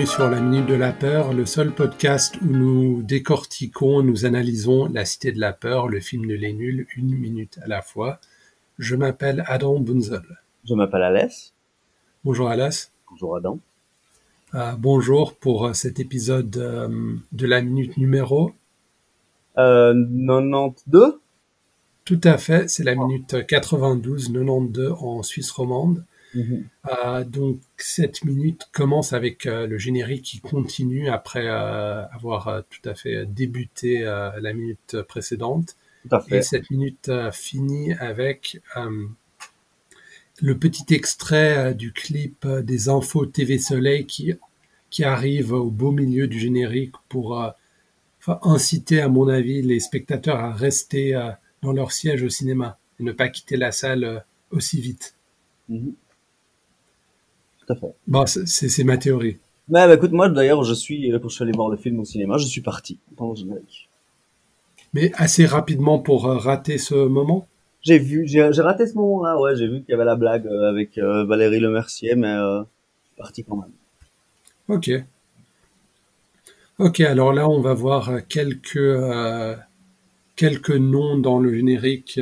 bienvenue sur la Minute de la Peur, le seul podcast où nous décortiquons, nous analysons La Cité de la Peur, le film de les nuls, une minute à la fois. Je m'appelle Adam Bunzel. Je m'appelle Alès. Bonjour Alès. Bonjour Adam. Euh, bonjour pour euh, cet épisode euh, de la minute numéro? Euh, 92 Tout à fait, c'est la minute 92, 92 en Suisse romande. Mhm. Euh, donc cette minute commence avec euh, le générique qui continue après euh, avoir tout à fait débuté la minute précédente. Tout à Et cette minute finit avec le petit extrait du clip des infos TV Soleil qui, qui arrive au beau milieu du générique pour inciter, à mon avis, les spectateurs à rester dans leur siège au cinéma et ne pas quitter la salle aussi vite. Mhm. Tout à fait. Bon, c'est c'est ma théorie. Mais bah, écoute, moi d'ailleurs, je suis, quand je suis allé voir le film au cinéma, je suis parti pendant le générique. Mais assez rapidement pour euh, rater ce moment? J'ai vu, j'ai j'ai raté ce moment-là, ouais, j'ai vu qu'il y avait la blague euh, avec euh, Valérie Lemercier, mais euh, je suis parti quand même. Ok. Ok, alors là, on va voir quelques, euh, quelques noms dans le générique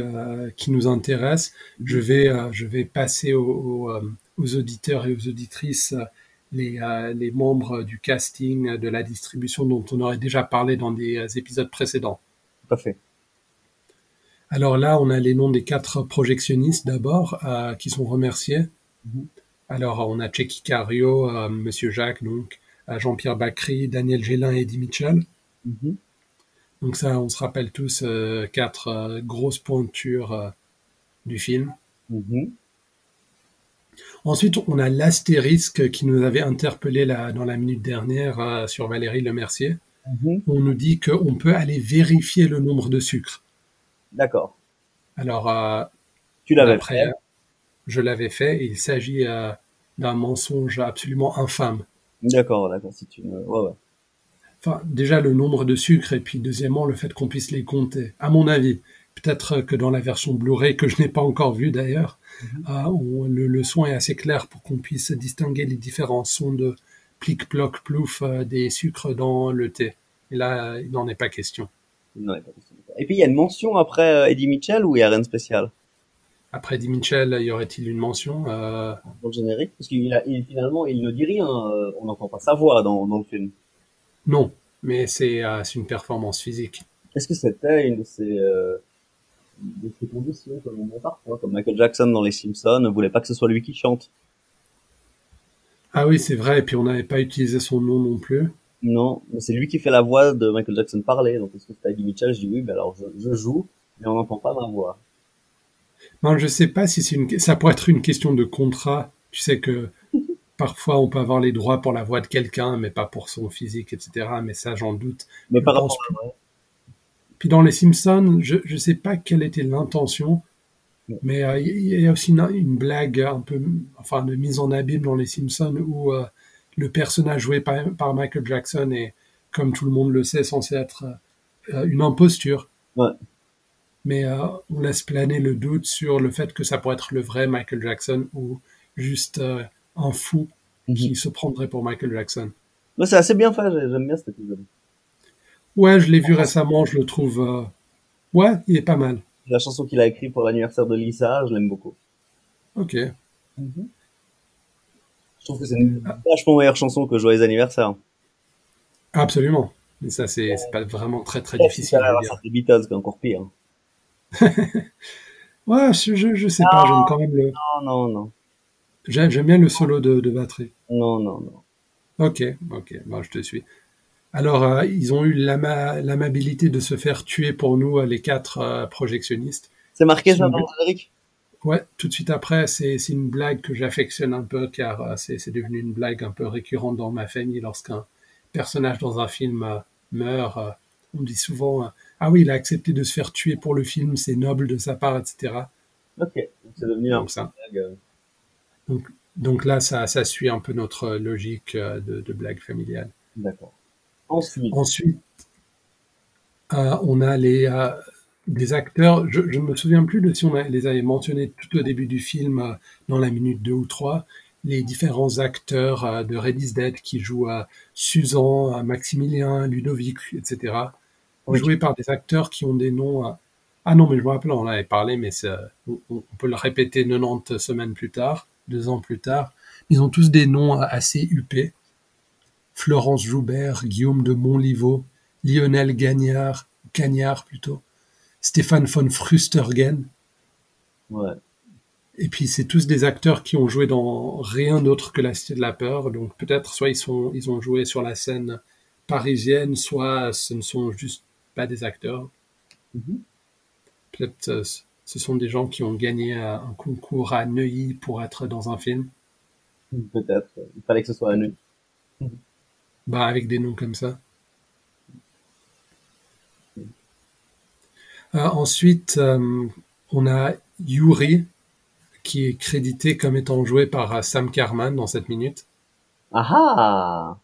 qui nous intéressent. Je vais, je vais passer euh, aux auditeurs et aux auditrices les, euh, les membres du casting, euh, de la distribution dont on aurait déjà parlé dans des euh, épisodes précédents. Tout à fait. Alors là, on a les noms des quatre projectionnistes d'abord, euh, qui sont remerciés. Mhm. Alors, on a Checky Cario, euh, Monsieur Jacques, donc, euh, Jean-Pierre Bacry, Daniel Gélin et Eddie Mitchell. Mhm. Donc ça, on se rappelle tous quatre grosses pointures du film. Mhm. Ensuite, on a l'astérisque qui nous avait interpellé dans la minute dernière euh, sur Valérie Lemercier. Mhm. On nous dit qu'on peut aller vérifier le nombre de sucre. D'accord. Alors, euh, Tu l'avais après, fait. euh, je l'avais fait et il s'agit euh, d'un mensonge absolument infâme. D'accord, d'accord, si tu me... Ouais, ouais. Enfin, déjà le nombre de sucres et puis deuxièmement le fait qu'on puisse les compter. À mon avis, peut-être que dans la version Blu-ray que je n'ai pas encore vue d'ailleurs, euh, on- le, le son est assez clair pour qu'on puisse distinguer les différents sons de plic ploc plouf euh, des sucres dans le thé. Et là, il n'en est pas question. Non, pas. Et puis il y a une mention après euh, Eddie Mitchell ou il y a rien de spécial? Après Eddie Mitchell, y aurait-il une mention euh, dans le générique? Parce qu'il il, finalement, il ne dit rien, on n'entend pas sa voix dans, dans le film. Non, mais c'est euh, une performance physique. Est-ce que c'était une de ces, euh, de ces conditions que l'on met parfois, comme Michael Jackson dans Les Simpsons ne voulait pas que ce soit lui qui chante Ah oui, c'est vrai, et puis on n'avait pas utilisé son nom non plus. Non, mais c'est lui qui fait la voix de Michael Jackson parler. Donc est-ce que c'était Eddie Mitchell? Je dis oui, ben alors je, je joue, mais on n'entend pas ma voix. Non, je sais pas si c'est une, ça pourrait être une question de contrat. Tu sais que parfois on peut avoir les droits pour la voix de quelqu'un, mais pas pour son physique, etc. Mais ça, j'en doute. Mais Je par pense rapport à la voix, Puis dans les Simpsons, je je sais pas quelle était l'intention, mais euh, il y a aussi une, une blague un peu, enfin, de mise en abîme dans les Simpsons où euh, le personnage joué par, par Michael Jackson est, comme tout le monde le sait, censé être euh, une imposture. Ouais. Mais on laisse planer le doute sur le fait que ça pourrait être le vrai Michael Jackson ou juste un fou qui se prendrait pour Michael Jackson. C'est assez bien fait, j'ai- j'aime bien cet épisode. Ouais, je l'ai vu récemment, je le trouve. euh, Ouais, il est pas mal. La chanson qu'il a écrite pour l'anniversaire de Lisa, je l'aime beaucoup. Ok. Je trouve que c'est une vachement meilleure chanson que Joyeux anniversaire. Absolument. Mais ça, c'est c'est pas vraiment très très C'est difficile à dire. des Beatles, qui est encore pire. Ouais, je, je, je sais pas, j'aime quand même le. Non, non, non. J'aime bien le solo de, de batterie. Non, non, non. Ok, ok, bon, je te suis. Alors, euh, ils ont eu l'ama- l'amabilité de se faire tuer pour nous, euh, les quatre euh, projectionnistes. C'est marqué ça dans le générique Ouais, tout de suite après, c'est une blague que j'affectionne un peu, car c'est devenu une blague un peu récurrente dans ma famille lorsqu'un personnage dans un film meurt. on dit souvent Ah oui, il a accepté de se faire tuer pour le film, c'est noble de sa part, etc. Ok, donc c'est devenu un Donc ça. blague. euh, Donc là, ça, ça suit un peu notre logique de, de blague familiale. D'accord. Ensuite, Ensuite, euh, on a les, euh, des acteurs, je ne me souviens plus de si on les avait mentionnés tout au début du film, euh, dans la minute 2 ou 3, les différents acteurs de Red is Dead qui jouent à Maximilien, Ludovic, etc. Oui. Joués par des acteurs qui ont des noms. Ah non, mais je me rappelle, on en avait parlé, mais on, on peut le répéter 90 semaines plus tard, deux ans plus tard. Ils ont tous des noms assez huppés. Florence Joubert, Guillaume de Montlivaud, Lionel Gagnard, Gagnard plutôt, Stéphane von Frustergen. Ouais. Et puis c'est tous des acteurs qui ont joué dans rien d'autre que la Cité de la peur. Donc peut-être soit ils sont ils ont joué sur la scène parisienne, soit ce ne sont juste pas des acteurs. Mhm. Peut-être euh, ce sont des gens qui ont gagné un concours à Neuilly pour être dans un film. Peut-être. Il fallait que ce soit à nous. Bah avec des noms comme ça. Euh, ensuite, euh, on a Yuri qui est crédité comme étant joué par euh, Sam Carman dans cette minute. Ah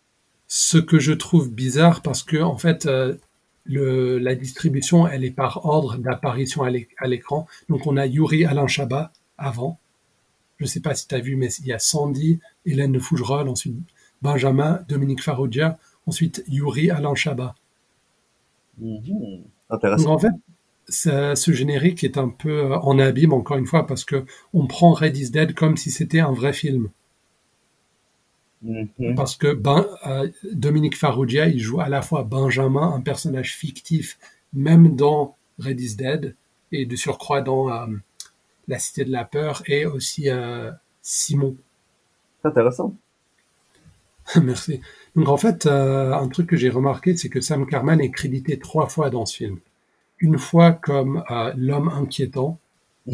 Ce que je trouve bizarre parce que en fait euh, le, la distribution elle est par ordre d'apparition à l'é- à l'écran. Donc on a Yuri Alain Chabat avant. Je sais pas si tu as vu mais il y a Sandy, Hélène de Fougerolles, ensuite Benjamin, Dominique Farrugia, ensuite Yuri Alain Chabat. Mhm. Donc en fait ça- ce générique est un peu euh, en abîme encore une fois parce que on prend Red is Dead comme si c'était un vrai film. Mhm. Parce que ben, euh, Dominique Farrugia, il joue à la fois Benjamin, un personnage fictif, même dans Red is Dead, et de surcroît dans euh, La Cité de la Peur, et aussi euh, Simon. C'est intéressant. Merci. Donc en fait, euh, un truc que j'ai remarqué, c'est que Sam Carman est crédité trois fois dans ce film. Une fois comme euh, l'homme inquiétant,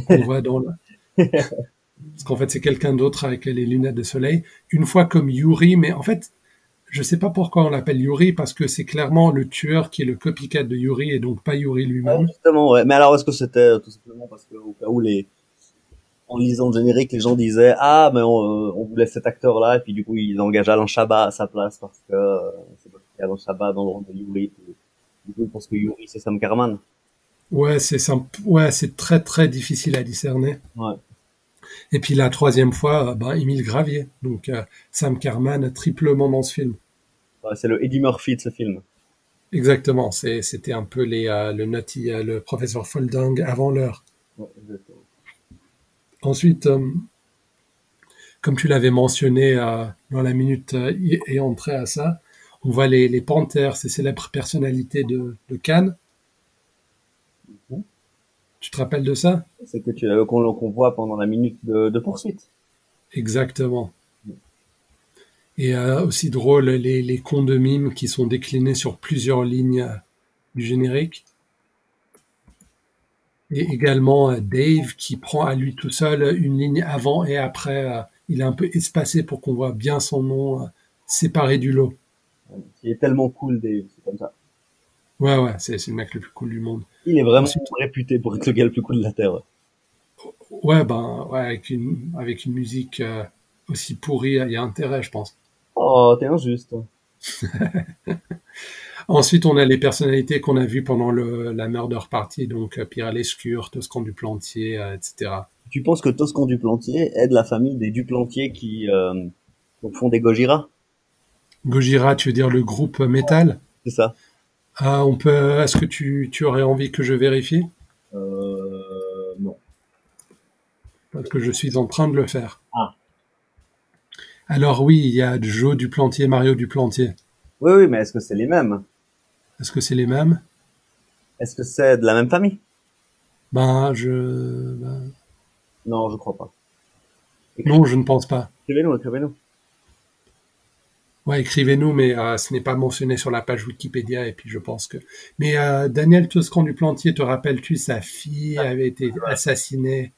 qu'on voit dans le... Parce qu'en fait, c'est quelqu'un d'autre avec les lunettes de soleil. Une fois comme Yuri, mais en fait, je sais pas pourquoi on l'appelle Yuri, parce que c'est clairement le tueur qui est le copycat de Yuri, et donc pas Yuri lui-même. justement, ouais. Mais alors, est-ce que c'était euh, tout simplement parce que au cas où les, en lisant le générique, les gens disaient ah mais on, on voulait cet acteur-là et puis du coup ils engagent Alain Chabat à sa place parce que euh, c'est parce qu'il y a Alain Chabat dans le rôle de Yuri. Du coup, ils pensent que Yuri c'est Sam Carman. Ouais, c'est. Ouais, c'est très très difficile à discerner. Ouais. Et puis la troisième fois, ben, Émile Gravier. Donc euh, Sam Carman triplement dans ce film. Ouais, c'est le Eddie Murphy de ce film. Exactement. C'était un peu les, euh, le le professeur Folding avant l'heure. Ouais. Ensuite, euh, comme tu l'avais mentionné euh, dans la minute euh, ayant trait à ça, on voit les, les Panthers, ces célèbres personnalités de, de Cannes. Tu te rappelles de ça? C'est que tu euh, qu'on qu'on voit pendant la minute de, de poursuite. Exactement. Et euh, aussi drôle, les, les cons de mime qui sont déclinés sur plusieurs lignes euh, du générique. Et également euh, Dave qui prend à lui tout seul une ligne avant et après. euh, il est un peu espacé pour qu'on voit bien son nom euh, séparé du lot. Qui est tellement cool, Dave. C'est comme ça. Ouais, ouais, c'est c'est le mec le plus cool du monde. Il est vraiment Ensuite- réputé pour être le gars le plus cool de la terre. Ouais, ben, ouais, avec une, avec une musique euh, aussi pourrie, il y a intérêt, je pense. Oh, t'es injuste. Ensuite, on a les personnalités qu'on a vues pendant le, la Murder Party, donc euh, Pierre Lescure, Toscan du Plantier, euh, etc. Tu penses que Toscan Duplantier aide la famille des Duplantier qui euh, font des Gojira? Gojira, tu veux dire le groupe métal C'est ça Ah, on peut. Est-ce que tu, tu aurais envie que je vérifie? Euh, Non. Parce que je suis en train de le faire. Ah. Alors oui, il y a Joe Duplantier, Mario Duplantier. Oui, oui, mais est-ce que c'est les mêmes? Est-ce que c'est les mêmes? Est-ce que c'est de la même famille? Ben, je. ben, Non, je crois pas. Non, je ne pense pas. Écrivez-nous, écrivez-nous. Ouais, écrivez-nous, mais euh, ce n'est pas mentionné sur la page Wikipédia, et puis je pense que. Mais euh, Daniel Toscan du Plantier, te rappelles-tu, sa fille avait été assassinée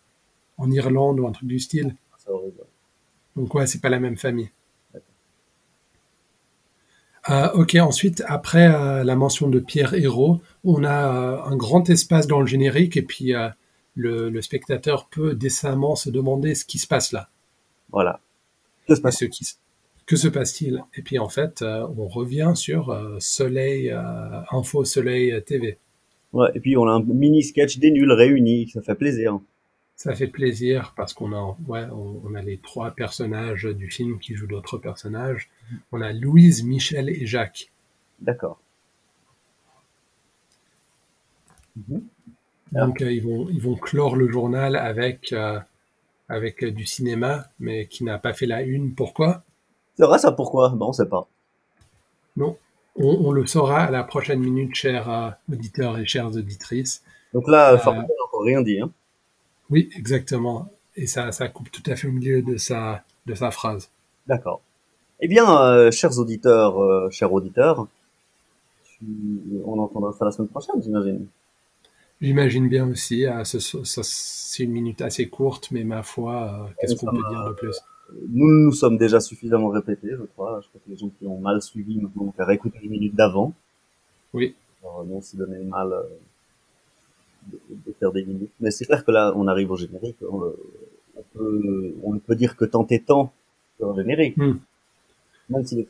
en Irlande ou un truc du style? C'est horrible. Donc ouais, c'est pas la même famille. Euh, ok, ensuite, après euh, la mention de Pierre Hérault, on a euh, un grand espace dans le générique, et puis euh, le, le spectateur peut décemment se demander ce qui se passe là. Voilà. Que se Et passe ce qui, s- que se passe-t-il? Et puis en fait, euh, on revient sur euh, Soleil, euh, Info Soleil TV. Ouais, et puis on a un mini sketch des nuls réunis, ça fait plaisir. Ça fait plaisir parce qu'on a, ouais, on, a les trois personnages du film qui jouent d'autres personnages. On a Louise, Michel et Jacques. D'accord. Mhm. Donc euh, ils vont ils vont clore le journal avec euh, avec du cinéma, mais qui n'a pas fait la une. Pourquoi? C'est vrai ça pourquoi? Bon, on sait pas. Non, on, le saura à la prochaine minute, chers euh, auditeurs et chères auditrices. Donc là, euh, n'a encore rien dit. Hein. Oui, exactement. Et ça, ça coupe tout à fait au milieu de sa, de sa phrase. D'accord. Eh bien, euh, chers auditeurs, euh, chers auditeurs, on entendra ça la semaine prochaine, j'imagine. J'imagine bien aussi. c'est une minute assez courte, mais ma foi, qu'est-ce qu'on peut dire de plus? Nous nous sommes déjà suffisamment répétés, je crois. Je crois que les gens qui ont mal suivi maintenant vont faire écouter les minutes d'avant. Oui. Alors, non, s'y donner mal euh, de, faire des minutes. Mais c'est clair que là, on arrive au générique. On, peut, on peut dire que tant est temps sur le générique. Hmm.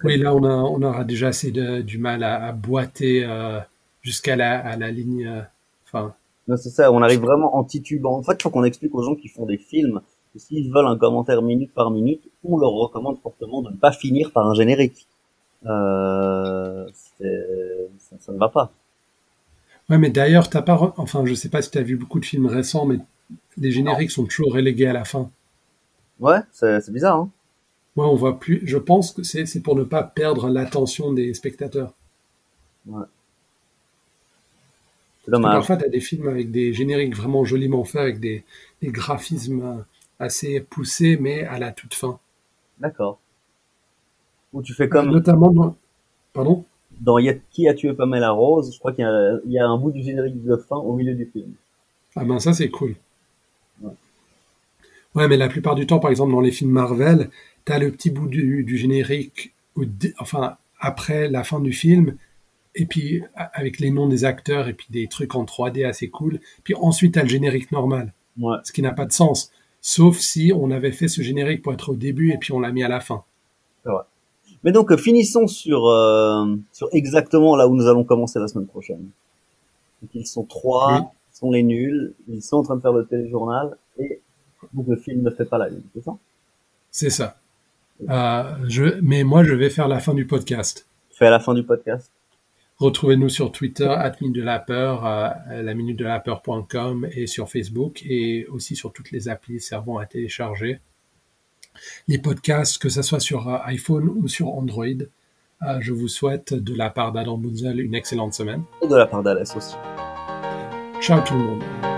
oui, là, on, a, on aura déjà assez de, du mal à, à boiter euh, jusqu'à la, à la ligne. Euh, enfin. non, c'est ça. On arrive vraiment en titubant. En fait, il faut qu'on explique aux gens qui font des films s'ils veulent un commentaire minute par minute, on leur recommande fortement de ne pas finir par un générique. Euh, ça, ça, ne va pas. Ouais, mais d'ailleurs, t'as pas, enfin, je sais pas si tu as vu beaucoup de films récents, mais les génériques sont toujours relégués à la fin. Ouais, c'est bizarre. Hein ouais, on voit plus. Je pense que c'est pour ne pas perdre l'attention des spectateurs. Ouais. C'est dommage. Parfois, tu as des films avec des génériques vraiment joliment faits, avec des, des graphismes assez poussé, mais à la toute fin. D'accord. Ou tu fais comme. Notamment dans. Pardon Dans Qui a tué Pamela Rose, je crois qu'il y, a un bout du générique de fin au milieu du film. Ah ben ça, c'est cool. Ouais. mais la plupart du temps, par exemple, dans les films Marvel, tu as le petit bout du, générique, enfin, après la fin du film, et puis avec les noms des acteurs, et puis des trucs en 3D assez cool. Puis ensuite, tu as le générique normal. Ouais. Ce qui n'a pas de sens. Sauf si on avait fait ce générique pour être au début et puis on l'a mis à la fin. Mais donc euh, finissons sur euh, sur exactement là où nous allons commencer la semaine prochaine. Donc ils sont trois, ils sont les nuls, ils sont en train de faire le téléjournal et donc le film ne fait pas la lune, c'est ça? C'est ça. Euh, je, mais moi je vais faire la fin du podcast. Fais la fin du podcast. Retrouvez-nous sur Twitter, at Minute de la Peur, la minute de la peur.com et sur Facebook et aussi sur toutes les applis servant à télécharger les podcasts, que ce soit sur euh, iPhone ou sur Android. Euh, je vous souhaite de la part d'Adam Bunzel une excellente semaine. Et de la part d'Alès aussi. Ciao tout le monde.